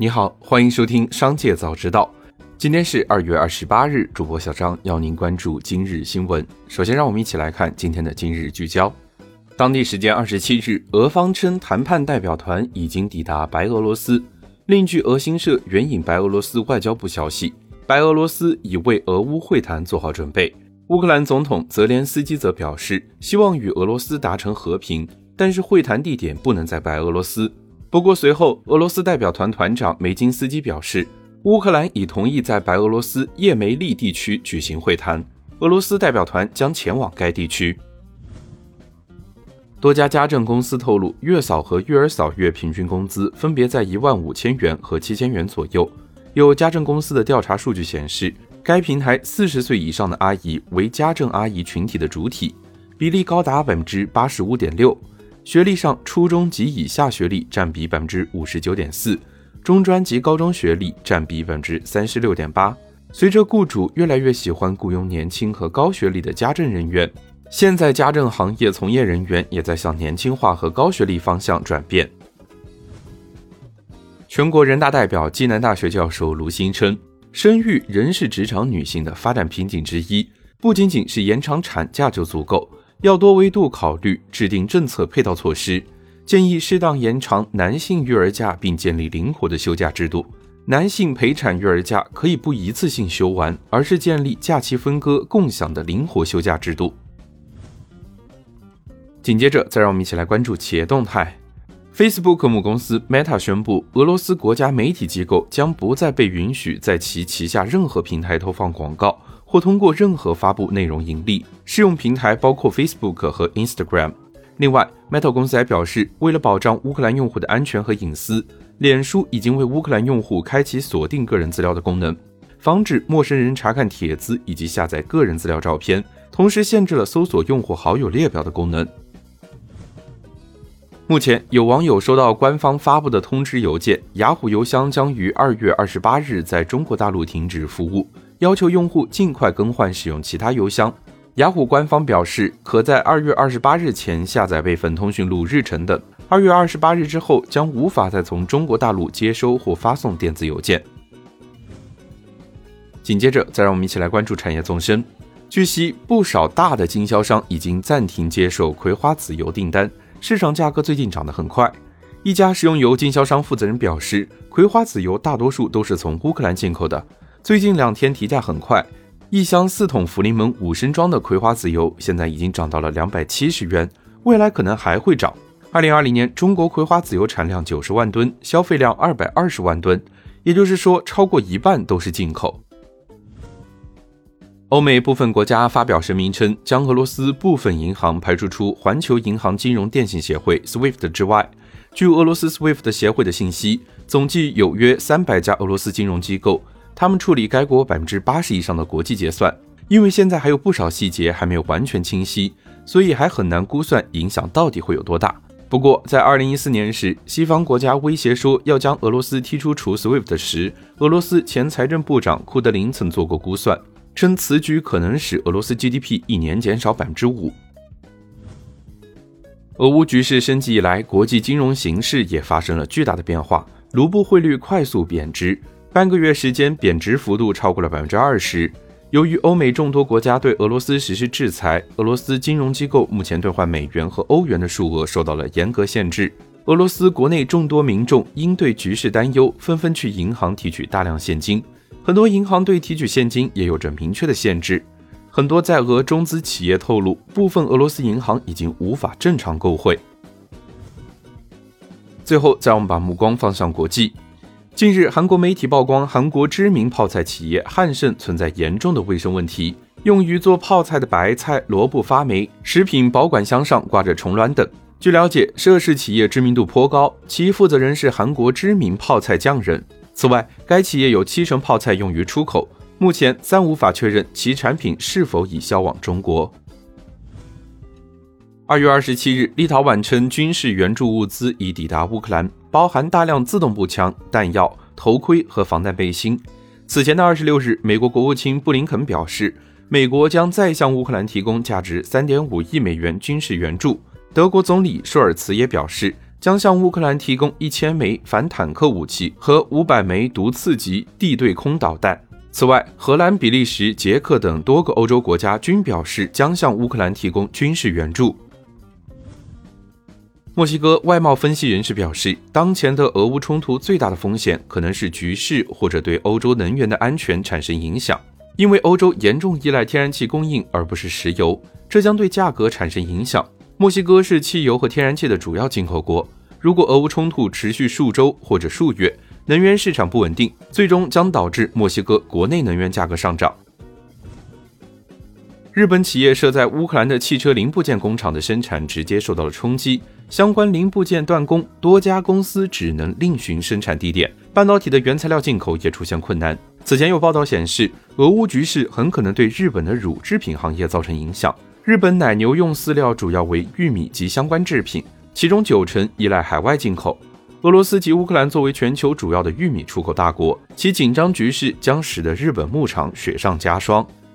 你好，欢迎收听《商界早知道》。今天是二月二十八日，主播小张邀您关注今日新闻。首先，让我们一起来看今天的今日聚焦。当地时间二十七日，俄方称谈判代表团已经抵达白俄罗斯。另据俄新社援引白俄罗斯外交部消息，白俄罗斯已为俄乌会谈做好准备。乌克兰总统泽连斯基则表示，希望与俄罗斯达成和平，但是会谈地点不能在白俄罗斯。不过，随后俄罗斯代表团团长梅金斯基表示，乌克兰已同意在白俄罗斯叶梅利地区举行会谈，俄罗斯代表团将前往该地区。多家家政公司透露，月嫂和育儿嫂月平均工资分别在一万五千元和七千元左右。有家政公司的调查数据显示，该平台四十岁以上的阿姨为家政阿姨群体的主体，比例高达百分之八十五点六。学历上，初中及以下学历占比百分之五十九点四，中专及高中学历占比百分之三十六点八。随着雇主越来越喜欢雇佣年轻和高学历的家政人员，现在家政行业从业人员也在向年轻化和高学历方向转变。全国人大代表、暨南大学教授卢新称，生育仍是职场女性的发展瓶颈之一，不仅仅是延长产假就足够。要多维度考虑，制定政策配套措施，建议适当延长男性育儿假，并建立灵活的休假制度。男性陪产育儿假可以不一次性休完，而是建立假期分割、共享的灵活休假制度。紧接着，再让我们一起来关注企业动态。Facebook 母公司 Meta 宣布，俄罗斯国家媒体机构将不再被允许在其旗下任何平台投放广告。或通过任何发布内容盈利，适用平台包括 Facebook 和 Instagram。另外，Meta 公司还表示，为了保障乌克兰用户的安全和隐私，脸书已经为乌克兰用户开启锁定个人资料的功能，防止陌生人查看帖子以及下载个人资料照片，同时限制了搜索用户好友列表的功能。目前，有网友收到官方发布的通知邮件，雅虎邮箱将于二月二十八日在中国大陆停止服务。要求用户尽快更换使用其他邮箱。雅虎官方表示，可在二月二十八日前下载备份通讯录、日程等。二月二十八日之后，将无法再从中国大陆接收或发送电子邮件。紧接着，再让我们一起来关注产业纵深。据悉，不少大的经销商已经暂停接受葵花籽油订单，市场价格最近涨得很快。一家食用油经销商负责人表示，葵花籽油大多数都是从乌克兰进口的。最近两天提价很快，一箱四桶福临门五升装的葵花籽油现在已经涨到了两百七十元，未来可能还会涨。二零二零年中国葵花籽油产量九十万吨，消费量二百二十万吨，也就是说超过一半都是进口。欧美部分国家发表声明称，将俄罗斯部分银行排除出环球银行金融电信协会 （SWIFT） 之外。据俄罗斯 SWIFT 协会的信息，总计有约三百家俄罗斯金融机构。他们处理该国百分之八十以上的国际结算，因为现在还有不少细节还没有完全清晰，所以还很难估算影响到底会有多大。不过，在二零一四年时，西方国家威胁说要将俄罗斯踢出除 SWIFT 时，俄罗斯前财政部长库德林曾做过估算，称此举可能使俄罗斯 GDP 一年减少百分之五。俄乌局势升级以来，国际金融形势也发生了巨大的变化，卢布汇率快速贬值。半个月时间，贬值幅度超过了百分之二十。由于欧美众多国家对俄罗斯实施制裁，俄罗斯金融机构目前兑换美元和欧元的数额受到了严格限制。俄罗斯国内众多民众因对局势担忧，纷纷去银行提取大量现金。很多银行对提取现金也有着明确的限制。很多在俄中资企业透露，部分俄罗斯银行已经无法正常购汇。最后，再让我们把目光放向国际。近日，韩国媒体曝光韩国知名泡菜企业汉盛存在严重的卫生问题，用于做泡菜的白菜、萝卜发霉，食品保管箱上挂着虫卵等。据了解，涉事企业知名度颇高，其负责人是韩国知名泡菜匠人。此外，该企业有七成泡菜用于出口，目前暂无法确认其产品是否已销往中国。二月二十七日，立陶宛称军事援助物资已抵达乌克兰。包含大量自动步枪、弹药、头盔和防弹背心。此前的二十六日，美国国务卿布林肯表示，美国将再向乌克兰提供价值三点五亿美元军事援助。德国总理舒尔茨也表示，将向乌克兰提供一千枚反坦克武器和五百枚毒刺级地对空导弹。此外，荷兰、比利时、捷克等多个欧洲国家均表示将向乌克兰提供军事援助。墨西哥外贸分析人士表示，当前的俄乌冲突最大的风险可能是局势或者对欧洲能源的安全产生影响，因为欧洲严重依赖天然气供应而不是石油，这将对价格产生影响。墨西哥是汽油和天然气的主要进口国。如果俄乌冲突持续数周或者数月，能源市场不稳定，最终将导致墨西哥国内能源价格上涨。日本企业设在乌克兰的汽车零部件工厂的生产直接受到了冲击，相关零部件断供，多家公司只能另寻生产地点，半导体的原材料进口也出现困难。此前有报道显示，俄乌局势很可能对日本的乳制品行业造成影响。日本奶牛用饲料主要为玉米及相关制品，其中九成依赖海外进口。俄罗斯及乌克兰作为全球主要的玉米出口大国，其紧张局势将使得日本牧场雪上加霜。